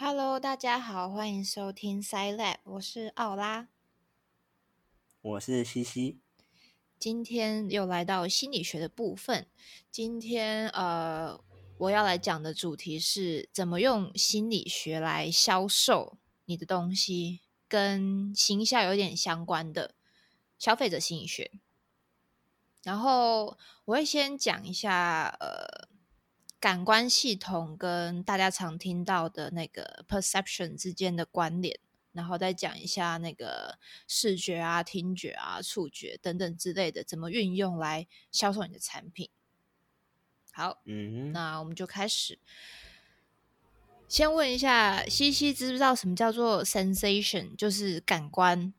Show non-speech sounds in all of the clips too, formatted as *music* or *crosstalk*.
Hello，大家好，欢迎收听 Sci Lab，我是奥拉。我是西西，今天又来到心理学的部分。今天呃，我要来讲的主题是怎么用心理学来销售你的东西，跟行销有点相关的消费者心理学。然后我会先讲一下呃，感官系统跟大家常听到的那个 perception 之间的关联。然后再讲一下那个视觉啊、听觉啊、触觉等等之类的，怎么运用来销售你的产品。好，嗯哼，那我们就开始。先问一下西西，知不知道什么叫做 sensation？就是感官。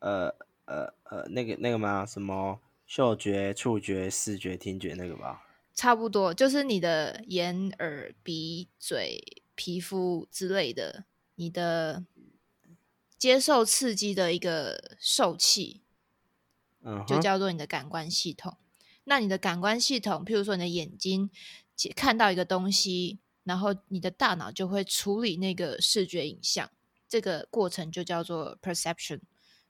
呃呃呃，那个那个吗？什么嗅觉、触觉、视觉、听觉那个吧？差不多，就是你的眼、耳、鼻、嘴、皮肤之类的，你的接受刺激的一个受器，嗯哼，就叫做你的感官系统。那你的感官系统，譬如说你的眼睛看到一个东西，然后你的大脑就会处理那个视觉影像，这个过程就叫做 perception。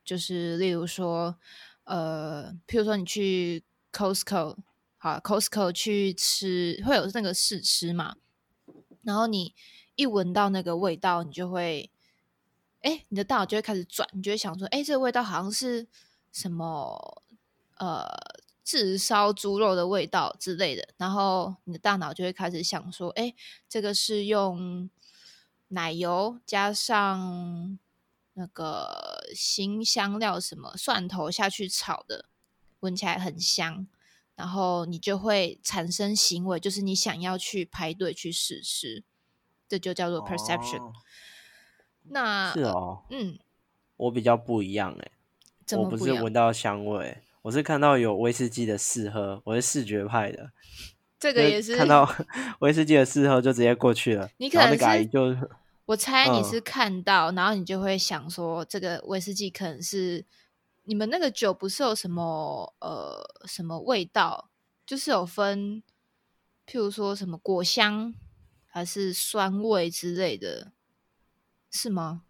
就是例如说，呃，譬如说你去 Costco，好，Costco 去吃会有那个试吃嘛，然后你一闻到那个味道，你就会，哎，你的大脑就会开始转，你就会想说，哎，这个味道好像是什么，呃，炙烧猪肉的味道之类的，然后你的大脑就会开始想说，哎，这个是用奶油加上那个新香料什么蒜头下去炒的，闻起来很香。然后你就会产生行为，就是你想要去排队去试吃，这就叫做 perception。哦那是哦，嗯，我比较不一样哎，我不？是闻到香味，我是看到有威士忌的试喝，我是视觉派的，这个也是看到 *laughs* 威士忌的试喝就直接过去了，你可能是就我猜你嗯是看到，然后你就会想说，这个威士忌可能是你们那个酒不是有什么呃什么味道，就是有分，譬如说什么果香还是酸味之类的，是吗？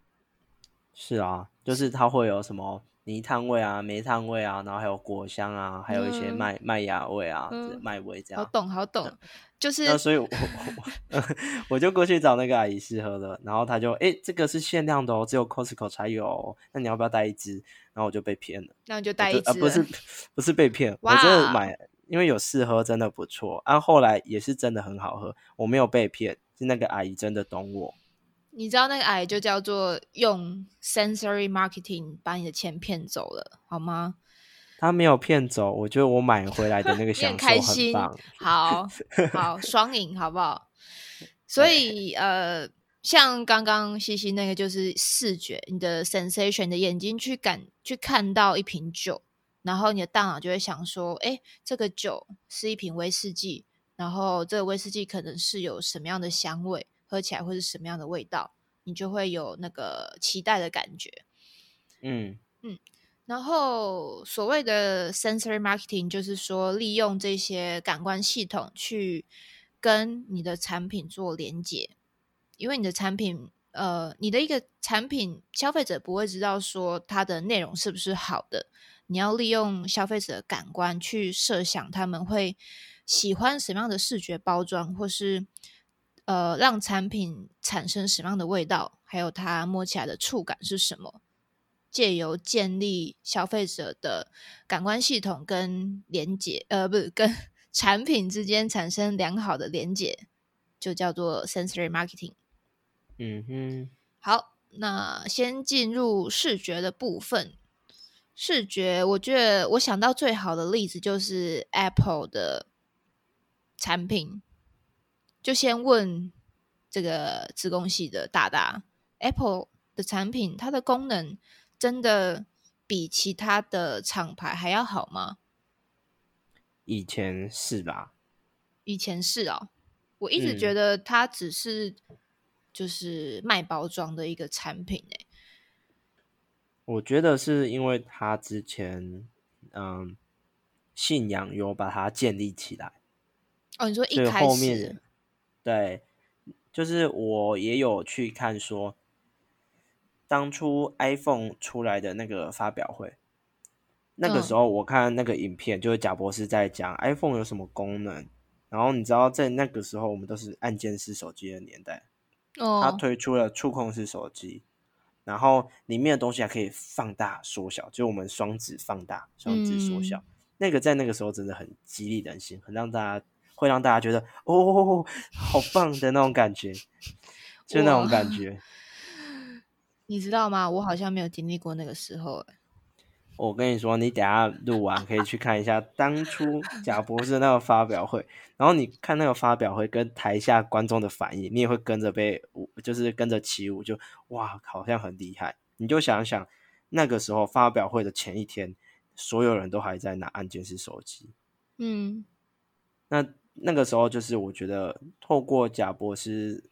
是啊，就是它会有什么泥炭味啊、煤炭味啊，然后还有果香啊，还有一些嗯麦麦芽味啊、嗯麦味这样。好懂，好懂，就是那所以我，我 *laughs* 我就过去找那个阿姨试喝了，然后她就诶，这个是限量的哦，只有 Costco 才有哦，那你要不要带一支？然后我就被骗了，那你就带一支啊不是不是被骗，我真的买，因为有试喝真的不错，啊后来也是真的很好喝，我没有被骗，是那个阿姨真的懂我，你知道那个癌就叫做用 sensory marketing 把你的钱骗走了，好吗？他没有骗走，我觉得我买回来的那个 *laughs* 你享受很很开心棒，，好好双赢，好不好？所以呃，像刚刚西西那个就是视觉，你的 sensation，你的眼睛去感去看到一瓶酒，然后你的大脑就会想说，哎，这个酒是一瓶威士忌，然后这个威士忌可能是有什么样的香味，喝起来会是什么样的味道，你就会有那个期待的感觉。嗯嗯然后所谓的 sensory marketing 就是说，利用这些感官系统去跟你的产品做连接，因为你的产品，呃，你的一个产品，消费者不会知道说它的内容是不是好的，你要利用消费者的感官去设想他们会喜欢什么样的视觉包装，或是呃让产品产生什么样的味道，还有它摸起来的触感是什么。借由建立消费者的感官系统跟连接，呃，不是跟 *laughs* 产品之间产生良好的连接，就叫做 sensory marketing。嗯哼，好，那先进入视觉的部分。视觉，我觉得我想到最好的例子就是 Apple 的产品。就先问这个自工系的大大，Apple 的产品，它的功能真的比其他的厂牌还要好吗？以前是吧？以前是哦，我一直嗯觉得它只是就是卖包装的一个产品诶。我觉得是因为他之前嗯信仰有把它建立起来，哦，你说一开始对就是我也有去看说，当初 iPhone 出来的那个发表会，那个时候我看那个影片，就是贾博士在讲 iPhone 有什么功能。然后你知道，在那个时候我们都是按键式手机的年代，哦，他推出了触控式手机，然后里面的东西还可以放大缩小，就我们双指放大、双指缩小，那个在那个时候真的很激励人心，很让大家会让大家觉得哦，好棒的那种感觉，就那种感觉。*laughs* 你知道吗？我好像没有经历过那个时候。我跟你说，你等下录完可以去看一下 *laughs* 当初贾博士那个发表会，然后你看那个发表会跟台下观众的反应，你也会跟着被舞，就是跟着起舞，就哇，好像很厉害。你就想想那个时候发表会的前一天，所有人都还在拿按键式手机，嗯，那那个时候就是我觉得透过贾博士，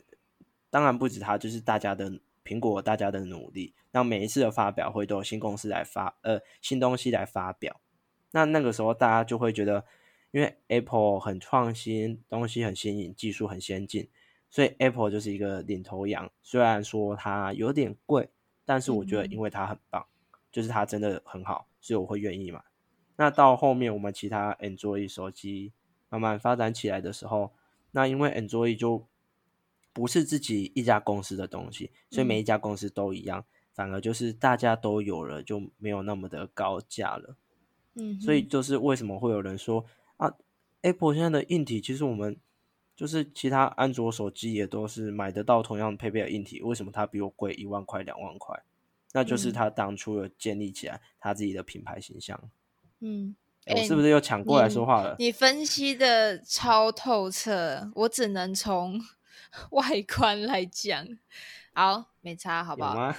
当然不止他，就是大家的。苹果大家的努力，让每一次的发表会都有新公司来发，呃，新东西来发表。那那个时候大家就会觉得，因为 Apple 很创新，东西很新颖，技术很先进，所以 Apple 就是一个领头羊。虽然说它有点贵，但是我觉得因为它很棒，就是它真的很好，所以我会愿意买。那到后面我们其他 Android 手机慢慢发展起来的时候，那因为 Android 就不是自己一家公司的东西，所以每一家公司都一样，反而就是大家都有了，就没有那么的高价了。嗯，所以就是为什么会有人说啊，Apple 现在的硬体，其实我们就是其他安卓手机也都是买得到同样配备的硬体，为什么它比我贵一万块两万块？那就是他当初有建立起来他自己的品牌形象。嗯，我是不是又抢过来说话了？你分析的超透彻，我只能从。*laughs* 外观来讲，好没差，好不好？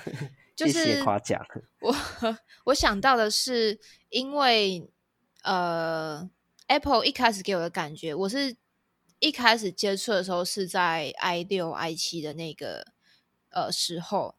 就是夸奖我，*laughs* 我想到的是，因为呃，Apple 一开始给我的感觉，我是一开始接触的时候是在 i 六、i 七的那个呃时候。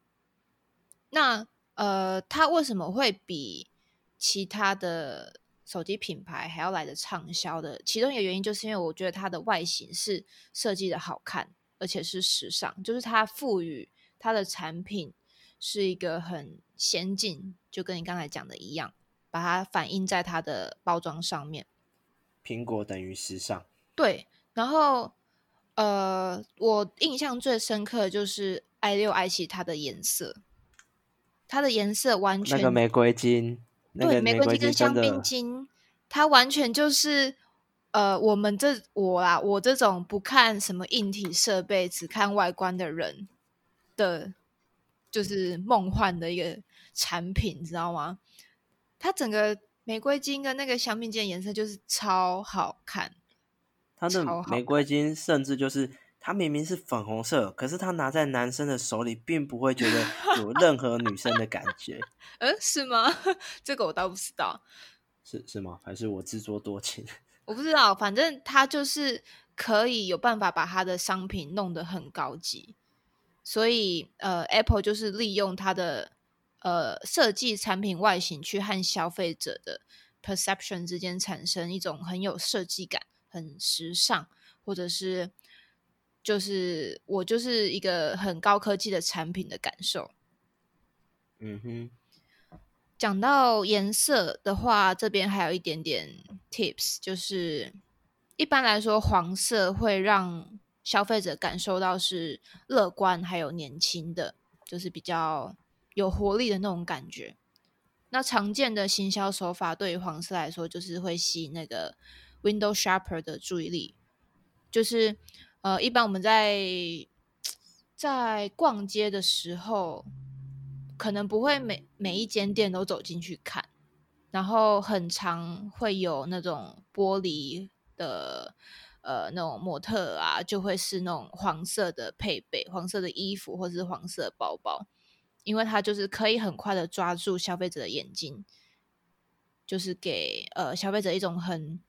那呃，它为什么会比其他的手机品牌还要来的畅销的？其中一个原因就是因为我觉得它的外形是设计的好看。而且是时尚，就是它赋予它的产品是一个很先进，就跟你刚才讲的一样，把它反映在它的包装上面。苹果等于时尚，对。然后，呃，我印象最深刻的就是 i 六 i 七它的颜色，它的颜色完全那个玫瑰金，对，玫瑰金跟香槟金，它完全就是。呃，我们这我啦，我这种不看什么硬体设备，只看外观的人的，就是梦幻的一个产品，知道吗？它整个玫瑰金跟那个香槟金的颜色就是超好看。它的玫瑰金甚至就是它明明是粉红色，可是它拿在男生的手里，并不会觉得有 *laughs* 任何女生的感觉。嗯，是吗？*laughs* 这个我倒不知道。是是吗？还是我自作多情？*laughs* 我不知道，反正它就是可以有办法把它的商品弄得很高级，所以呃，Apple 就是利用它的呃设计产品外形去和消费者的 perception 之间产生一种很有设计感、很时尚，或者是就是我就是一个很高科技的产品的感受。嗯哼。讲到颜色的话，这边还有一点点 tips，就是一般来说，黄色会让消费者感受到是乐观还有年轻的，就是比较有活力的那种感觉。那常见的行销手法对于黄色来说，就是会吸引那个 window shopper 的注意力，就是呃，一般我们在在逛街的时候。可能不会每每一间店都走进去看，然后很常会有那种玻璃的呃那种模特啊，就会是那种黄色的配备、黄色的衣服或者是黄色包包，因为它就是可以很快的抓住消费者的眼睛，就是给呃消费者一种很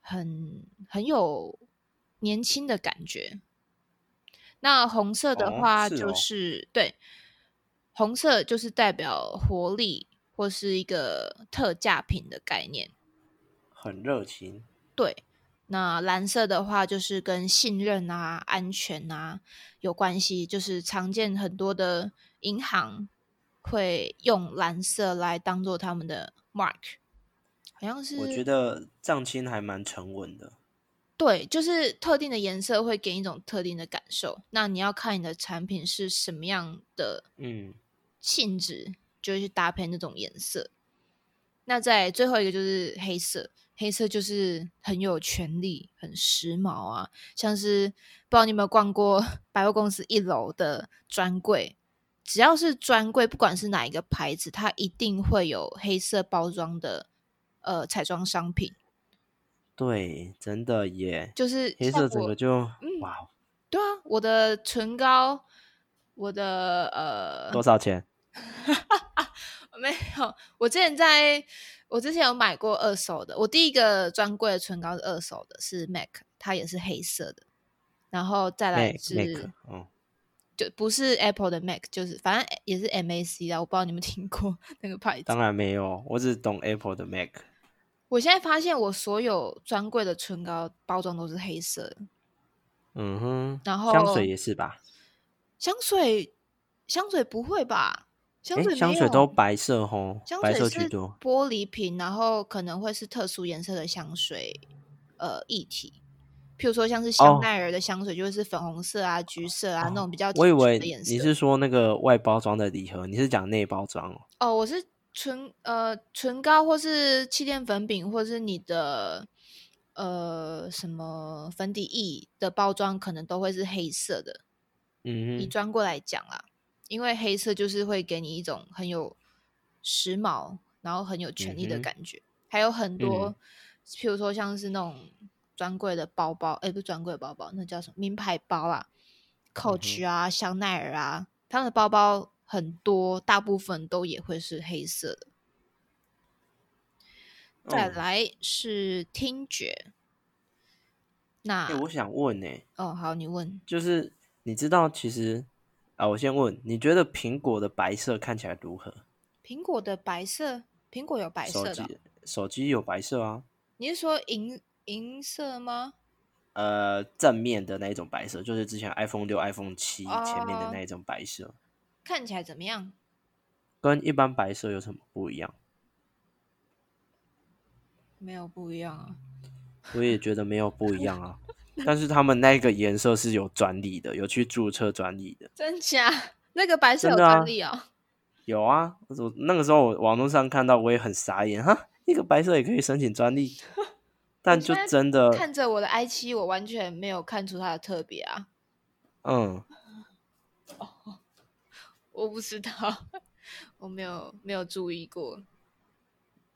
很很有年轻的感觉。那红色的话就是对。红色就是代表活力或是一个特价品的概念，很热情。对，那蓝色的话就是跟信任啊、安全啊有关系，就是常见很多的银行会用蓝色来当做他们的 mark，好像是我觉得藏青还蛮沉稳的。对，就是特定的颜色会给你一种特定的感受。那你要看你的产品是什么样的嗯性质，就会去搭配那种颜色。那在最后一个就是黑色，黑色就是很有权力、很时髦啊，像是不知道你有没有逛过 *laughs* 百货公司一楼的专柜，只要是专柜，不管是哪一个牌子，它一定会有黑色包装的呃彩妆商品，对，真的耶，就是黑色整个就、嗯哇，哦对啊，我的唇膏，我的呃多少钱？*laughs* 没有，我之前在我之前有买过二手的，我第一个专柜的唇膏是二手的，是 MAC，它也是黑色的，然后再来是就不是 Apple 的 MAC，就是反正也是 MAC 的，我不知道你们听过 *laughs* 那个牌子当。然没有，我只懂 Apple 的 Mac。我现在发现我所有专柜的唇膏包装都是黑色的，嗯哼，然后香水也是吧？香水香水不会吧？香水诶香水都白色吼，白香水是色居多。玻璃瓶，然后可能会是特殊颜色的香水，呃，液体。譬如说像是香哦奈儿的香水，就会是粉红色啊、橘色啊、那种比较我以为。你是说那个外包装的礼盒，你是讲内包装哦？哦，我是唇呃唇膏或是气垫粉饼，或是你的呃什么粉底液的包装，可能都会是黑色的。嗯哼，专柜来讲啦，因为黑色就是会给你一种很有时髦，然后很有权力的感觉。还有很多，嗯譬如说像是那种专柜的包包，哎、不是专柜包包，那叫什么名牌包啊，Coach 啊、香奈儿啊，他们的包包很多，大部分都也会是黑色的。再嗯来是听觉，那、诶我想问呢、哦，好，你问。就是你知道其实啊，我先问，你觉得苹果的白色看起来如何？苹果的白色，苹果有白手机色的哦、手机有白色啊，你是说银银色吗？呃，正面的那一种白色，就是之前 iPhone 六、iPhone 七前面的哦那一种白色，看起来怎么样？跟一般白色有什么不一样？没有不一样啊。我也觉得没有不一样啊，*laughs* 但是他们那个颜色是有专利的，有去注册专利的。真假？那个白色有专利哦。有啊，我那个时候我网络上看到，我也很傻眼哈，那个白色也可以申请专利，*laughs* 但就真的，看着我的 i 七，我完全没有看出它的特别啊。嗯，我不知道，*laughs* 我没有没有注意过。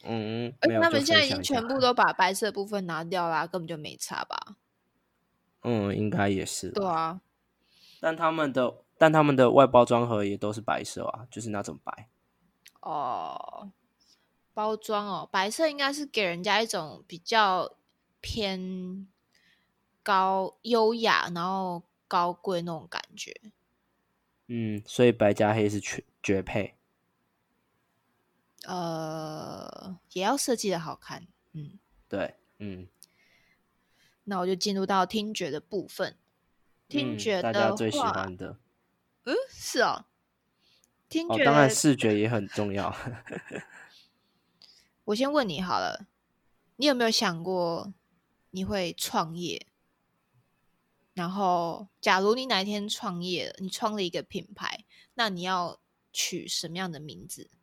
嗯，而且他们现在已经全部都把白色部分拿掉啦，根本就没差吧？嗯，应该也是，对，啊，但他们的但他们的外包装盒也都是白色啊，就是那种白，哦，包装哦，白色应该是给人家一种比较偏高、优雅，然后高贵那种感觉。嗯，所以白加黑是绝绝配，呃，也要设计的好看。嗯，对，嗯，那我就进入到听觉的部分。听嗯觉的大家最喜欢的，嗯，是哦，听哦，觉、当然视觉也很重要，*laughs* 我先问你好了，你有没有想过你会创业？然后，假如你哪一天创业，你创了一个品牌，那你要取什么样的名字？*laughs*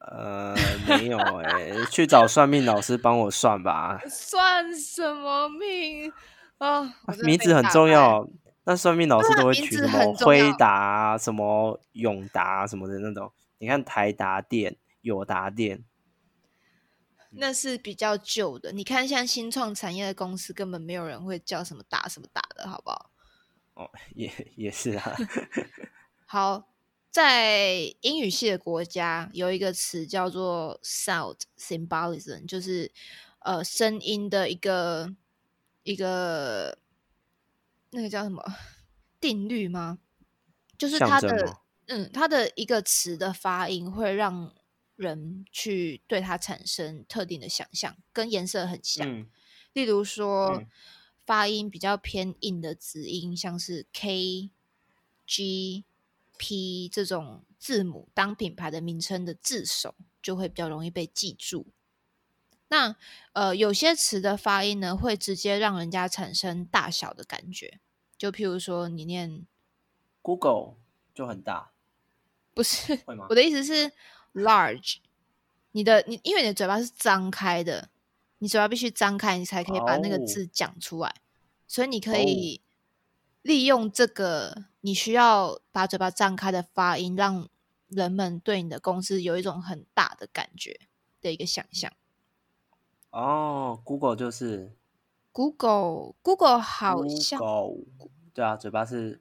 呃，没有哎、去找算命老师帮我算吧，*laughs* 算什么命啊？名字很。重要。那算命老师都会取什么辉达啊、什么永达啊什么的那种。你看台达电、友达电，那是比较旧的。你看，像新创产业的公司，根本没有人会叫什么打什么打的，好不好？哦，也也是啊。*laughs* 好，在英语系的国家有一个词叫做 sound symbolism，就是呃声音的一个一个那个叫什么定律吗？就是它的嗯，它的一个词的发音会让人去对它产生特定的想象，跟颜色很像。嗯例如说，嗯发音比较偏硬的子音，像是 K、G、P 这种字母当品牌的名称的字首，就会比较容易被记住。那呃，有些词的发音呢，会直接让人家产生大小的感觉。就譬如说，你念，Google 就很大，不是我？的意思是 large，你的你因为你的嘴巴是张开的，你嘴巴必须张开，你才可以把那个哦。字讲出来。所以你可以利用这个你需要把嘴巴张开的发音，让人们对你的公司有一种很大的感觉的一个想象。哦，Google 就是。Google Google 好像 Google，对啊，嘴巴是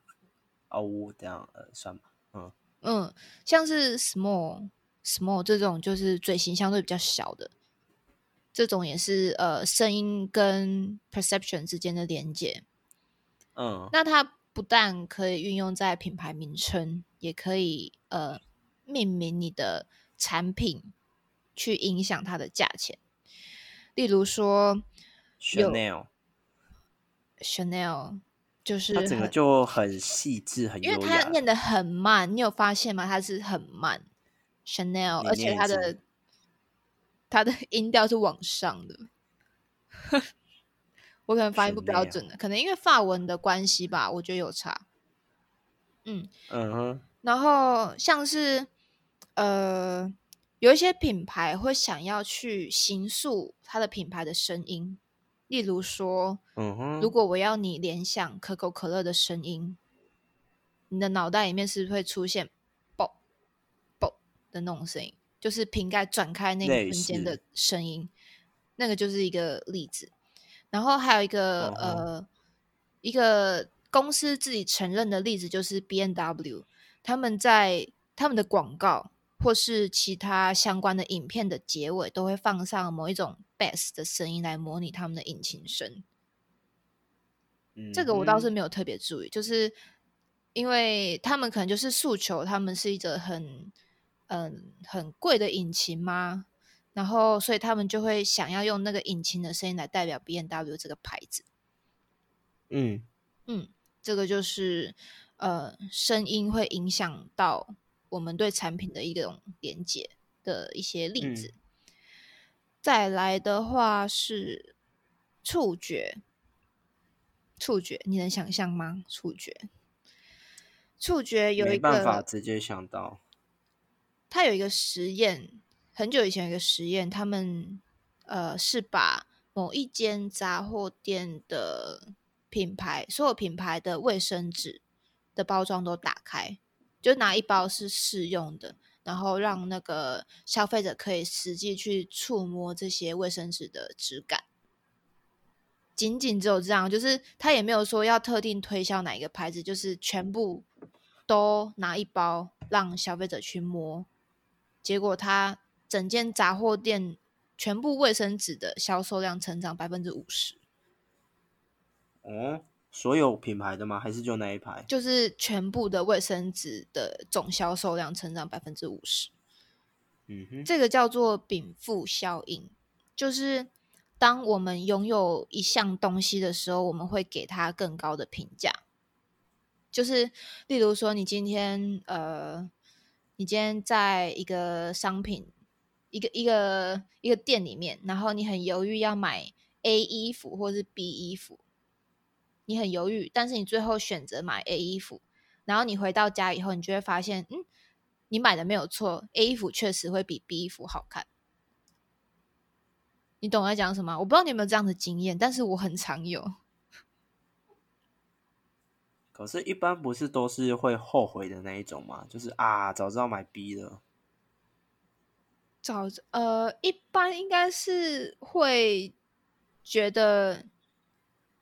哦呜这样，呃，算吧，嗯。嗯，像是 small small 这种就是嘴型相对比较小的，这种也是呃声音跟 perception 之间的连接。嗯那它不但可以运用在品牌名称，也可以呃命名你的产品，去影响它的价钱。例如说有，Chanel，Chanel，就是它整个就很细致，很因为。它念的很慢，你有发现吗？它是很慢，Chanel，而且它的 *laughs* 它的音调是往上的。我可能发音不标准的，可能因为法文的关系吧，我觉得有差。嗯，嗯哼，然后像是呃，有一些品牌会想要去形塑它的品牌的声音，例如说，嗯哼，如果我要你联想可口可乐的声音，你的脑袋里面是不是会出现“啵啵”的那种声音？就是瓶盖转开那一类瞬间的声音，那个就是一个例子。然后还有一个、呃，一个公司自己承认的例子就是 B N W，他们在他们的广告或是其他相关的影片的结尾都会放上某一种 bass 的声音来模拟他们的引擎声。这个我倒是嗯没有特别注意，就是因为他们可能就是诉求，他们是一个很嗯很贵的引擎吗？然后所以他们就会想要用那个引擎的声音来代表 B N W 这个牌子。嗯嗯，这个就是呃声音会影响到我们对产品的一种连接的一些例子。再来的话是触觉，触觉你能想象吗？触觉，触觉有一没办法个，直接想到，它有一个实验，很久以前有一个实验，他们呃是把某一间杂货店的品牌，所有品牌的卫生纸的包装都打开，就拿一包是试用的，然后让那个消费者可以实际去触摸这些卫生纸的质感。仅仅只有这样，就是他也没有说要特定推销哪一个牌子，就是全部都拿一包让消费者去摸。结果他整间杂货店全部卫生纸的销售量成长百分之五十，哦，所有品牌的吗？还是就那一排？就是全部的卫生纸的总销售量成长百分之五十。嗯哼，这个叫做禀赋效应，就是当我们拥有一项东西的时候，我们会给它更高的评价。就是例如说，你今天呃，你今天在一个商品、一个一个一个店里面，然后你很犹豫要买 A 衣服或是 B 衣服，你很犹豫，但是你最后选择买 A 衣服，然后你回到家以后，你就会发现，嗯，你买的没有错，A 衣服确实会比 B 衣服好看。你懂我在讲什么？我不知道你有没有这样的经验，但是我很常有。可是，一般不是都是会后悔的那一种吗？就是啊，早知道买 B 了。早呃，一般应该是会觉得，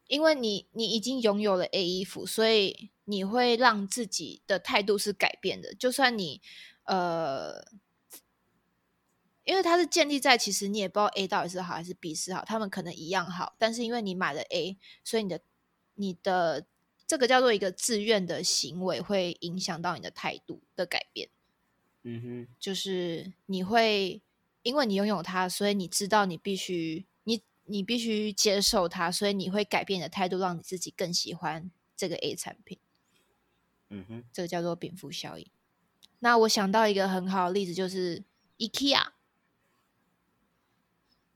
因为你你已经拥有了 A 衣服，所以你会让自己的态度是改变的。就算你呃，因为它是建立在其实你也不知道 A 到底是好还是 B 是好，他们可能一样好，但是因为你买了 A，所以你的你的这个叫做一个自愿的行为，会影响到你的态度的改变。嗯哼，就是你会因为你拥有它，所以你知道你必须你你必须接受它，所以你会改变你的态度，让你自己更喜欢这个 A 产品。嗯哼，这个叫做禀赋效应。那我想到一个很好的例子，就是 IKEA。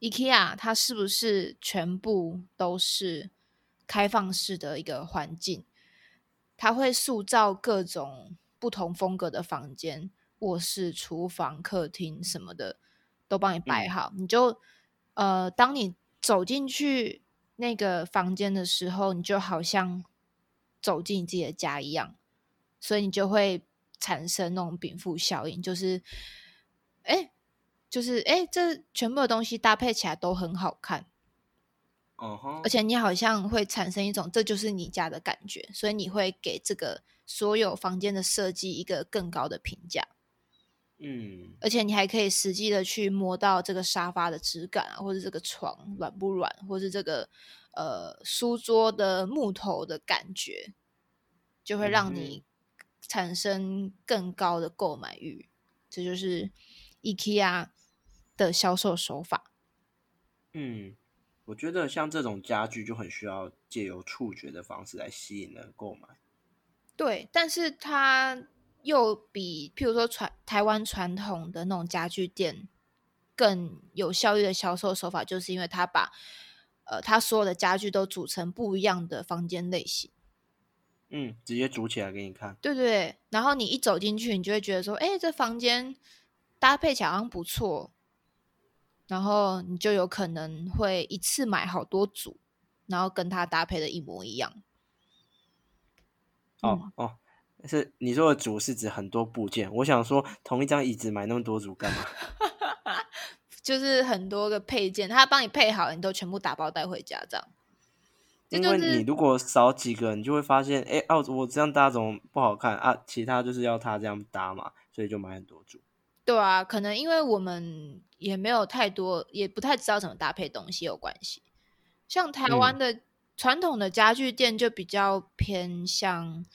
IKEA 它是不是全部都是开放式的一个环境？它会塑造各种不同风格的房间，卧室、厨房、客厅什么的都帮你摆好。你就呃，当你走进去那个房间的时候，你就好像走进你自己的家一样，所以你就会产生那种禀赋效应，就是哎。就是哎，这全部的东西搭配起来都很好看，哦而且你好像会产生一种这就是你家的感觉，所以你会给这个所有房间的设计一个更高的评价。嗯，而且你还可以实际的去摸到这个沙发的质感啊，或者这个床软不软，或是这个呃书桌的木头的感觉，就会让你产生更高的购买欲。这就是 IKEA。的销售手法，嗯，我觉得像这种家具就很需要借由触觉的方式来吸引人购买。对，但是它又比譬如说传台湾传统的那种家具店更有效率的销售手法，就是因为它把呃它所有的家具都组成不一样的房间类型，嗯，直接组起来给你看。对对，然后你一走进去，你就会觉得说，哎，这房间搭配起来好像不错。然后你就有可能会一次买好多组，然后跟它搭配的一模一样。哦哦，是你说的组是指很多部件？我想说，同一张椅子买那么多组干嘛？*laughs* 就是很多个配件，他帮你配好，你都全部打包带回家这样。因为你如果少几个，你就会发现，哎，哦，我这样搭怎么不好看啊？其他就是要他这样搭嘛，所以就买很多组。对啊，可能因为我们也没有太多，也不太知道怎么搭配东西有关系。像台湾的传统的家具店就比较偏向，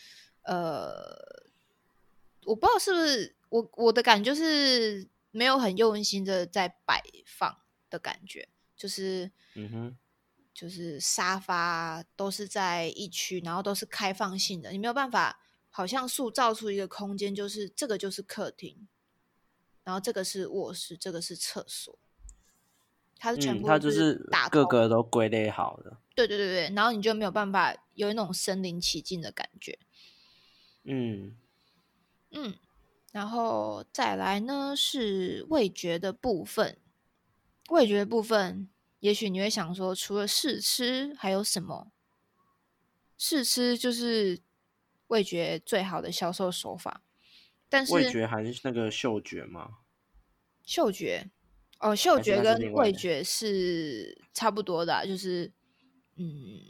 呃，我不知道是不是我我的感觉就是没有很用心的在摆放的感觉，就是嗯哼，就是沙发都是在一区，然后都是开放性的，你没有办法好像塑造出一个空间，就是这个就是客厅。然后这个是卧室，这个是厕所，它是全部，它就是打各个都归类好的。对对对对，然后你就没有办法有那种身临其境的感觉。嗯嗯，然后再来呢是味觉的部分，味觉部分，也许你会想说，除了试吃还有什么？试吃就是味觉最好的销售手法。但是味觉还是那个嗅觉吗？嗅觉哦，嗅觉跟味觉是差不多的，就是嗯，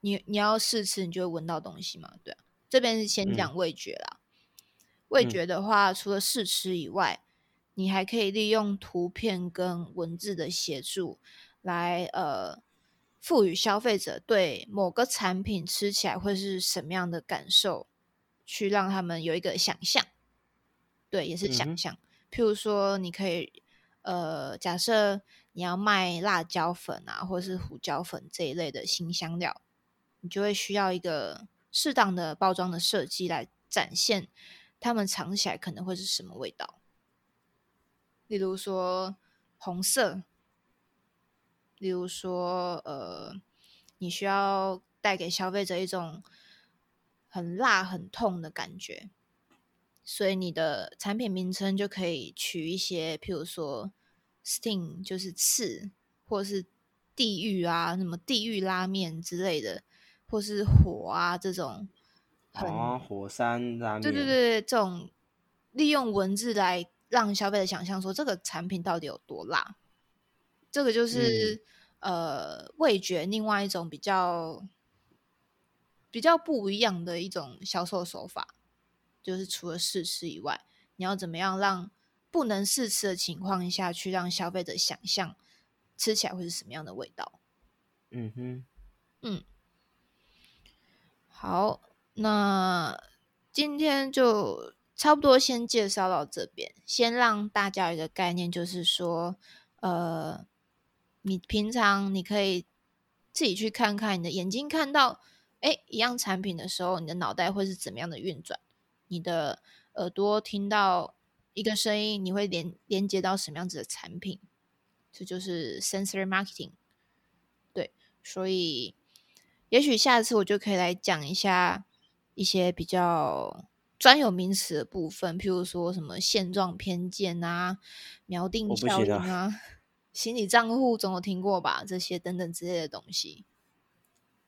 你你要试吃，你就会闻到东西嘛，对啊。这边是先讲味觉啦。味觉的话，除了试吃以外，你还可以利用图片跟文字的协助，来呃，赋予消费者对某个产品吃起来会是什么样的感受。去让他们有一个想象，对，也是想象。譬如说，你可以，呃，假设你要卖辣椒粉啊，或者是胡椒粉这一类的新香料，你就会需要一个适当的包装的设计来展现他们尝起来可能会是什么味道。例如说红色，例如说，呃，你需要带给消费者一种。很辣、很痛的感觉，所以你的产品名称就可以取一些，譬如说 “sting” 就是刺，或是地狱啊，什么地狱拉面之类的，或是火啊这种。哦，火山拉面。对对对，这种利用文字来让消费者想象说这个产品到底有多辣，这个就是呃味觉另外一种比较。比较不一样的一种销售手法，就是除了试吃以外，你要怎么样让不能试吃的情况下去让消费者想象吃起来会是什么样的味道？嗯哼，嗯，好，那今天就差不多先介绍到这边，先让大家有一个概念，就是说，呃，你平常你可以自己去看看，你的眼睛看到哎一样产品的时候，你的脑袋会是怎么样的运转？你的耳朵听到一个声音，你会连连接到什么样子的产品？这就是 sensory marketing。对，所以也许下次我就可以来讲一下一些比较专有名词的部分，譬如说什么现状偏见啊、锚定效应啊、*laughs* 心理账户，总有听过吧？这些等等之类的东西。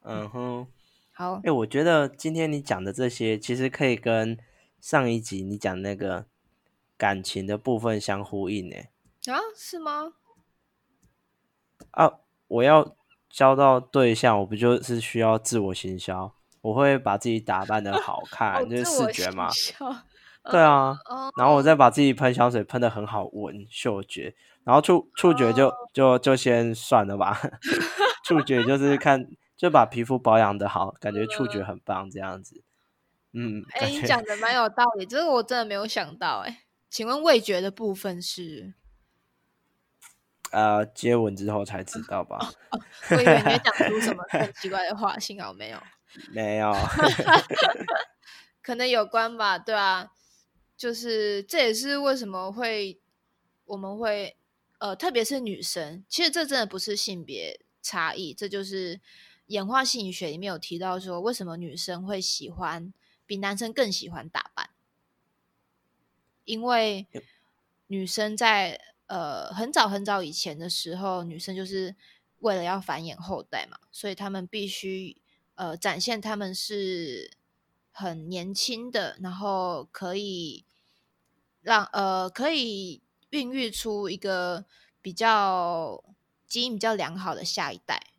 嗯哼，好。哎，我觉得今天你讲的这些，其实可以跟上一集你讲那个感情的部分相呼应哎。啊？是吗？啊，我要交到对象，我不就是需要自我行销？我会把自己打扮的好 *laughs* 看，就是视觉嘛。对啊，然后我再把自己喷香水喷的很好闻，嗅觉，然后触触觉就就就先算了吧。*laughs* 触觉就是看，就把皮肤保养的好，感觉触觉很棒这样子。嗯，哎，你讲的蛮有道理，这个我真的没有想到。哎，请问味觉的部分是？*laughs* 呃，接吻之后才知道吧？我以为你会讲出什么很奇怪的话，*laughs* 幸好没有。没有，*laughs* 可能有关吧？对啊，就是这也是为什么会我们会呃，特别是女生，其实这真的不是性别差异，这就是演化心理学里面有提到说，为什么女生会喜欢比男生更喜欢打扮，因为女生在。呃，很早很早以前的时候，女生就是为了要繁衍后代嘛，所以她们必须呃展现她们是很年轻的，然后可以让呃可以孕育出一个比较基因比较良好的下一代。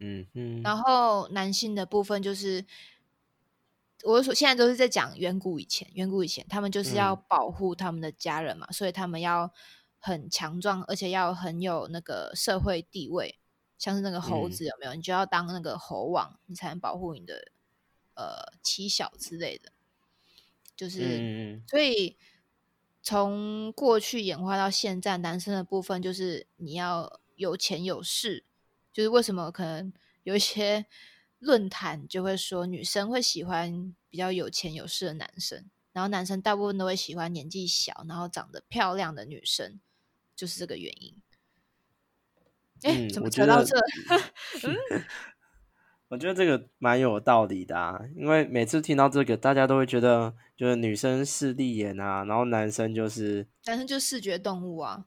嗯嗯。然后男性的部分就是。我说现在都是在讲远古以前，远古以前他们就是要保护他们的家人嘛，所以他们要很强壮，而且要很有那个社会地位，像是那个猴子有没有？你就要当那个猴王，你才能保护你的呃妻小之类的。就是，所以从过去演化到现在，男生的部分就是你要有钱有势，就是为什么可能有一些。论坛就会说女生会喜欢比较有钱有势的男生，然后男生大部分都会喜欢年纪小然后长得漂亮的女生，就是这个原因。哎，怎么扯到这？*laughs* *laughs* 我觉得这个蛮有道理的啊，因为每次听到这个，大家都会觉得就是女生势利眼啊，然后男生就是男生就视觉动物啊。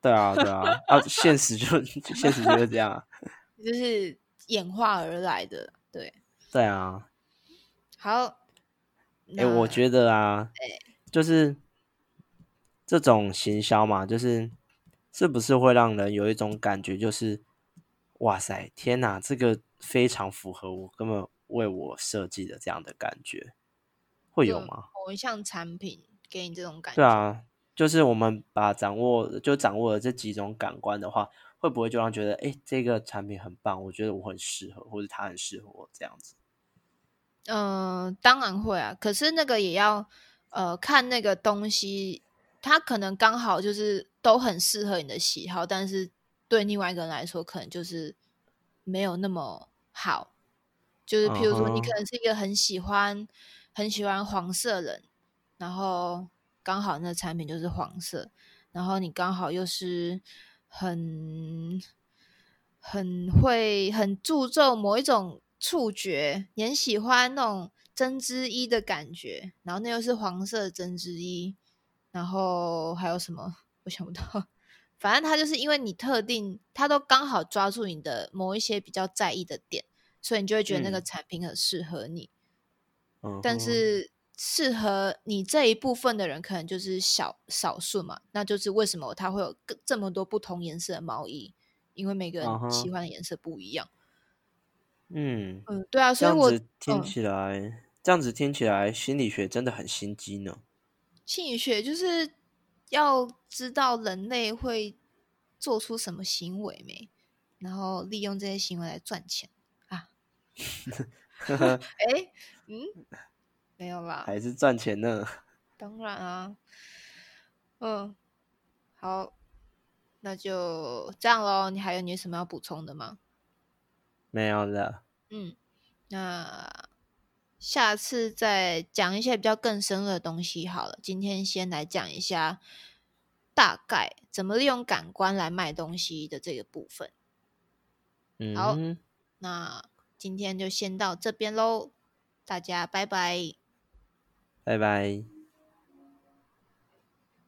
对啊，对啊，啊，现实就现实就是这样，*laughs* 就是。演化而来的，对对啊，好，哎，我觉得啊，就是这种行销嘛，就是是不是会让人有一种感觉，就是哇塞，天哪，这个非常符合我根本为我设计的这样的感觉，会有吗？某一项产品给你这种感觉，对啊，就是我们把掌握就掌握了这几种感官的话。会不会就让觉得，哎，这个产品很棒，我觉得我很适合，或者它很适合我这样子？嗯，当然会啊。可是那个也要，呃，看那个东西，它可能刚好就是都很适合你的喜好，但是对另外一个人来说，可能就是没有那么好。就是譬如说，你可能是一个很喜欢、很喜欢黄色人，然后刚好那产品就是黄色，然后你刚好又是。很很会很注重某一种触觉，你很喜欢那种针织衣的感觉，然后那又是黄色针织衣，然后还有什么我想不到，*laughs* 反正它就是因为你特定，它都刚好抓住你的某一些比较在意的点，所以你就会觉得那个产品很适合你。但是。适合你这一部分的人，可能就是少少数嘛。那就是为什么他会有这么多不同颜色的毛衣？因为每个人喜欢的颜色不一样。嗯嗯，对啊，所以我听起来这样子听起来，心理学真的很心机呢。心理学就是要知道人类会做出什么行为没，然后利用这些行为来赚钱啊。*laughs* *laughs* 哎，嗯。没有啦，还是赚钱呢。当然啊，嗯，好，那就这样喽。你还有你有什么要补充的吗？没有了。嗯，那下次再讲一些比较更深入的东西好了。今天先来讲一下大概怎么利用感官来卖东西的这个部分。嗯好嗯，那今天就先到这边喽，大家拜拜。拜拜。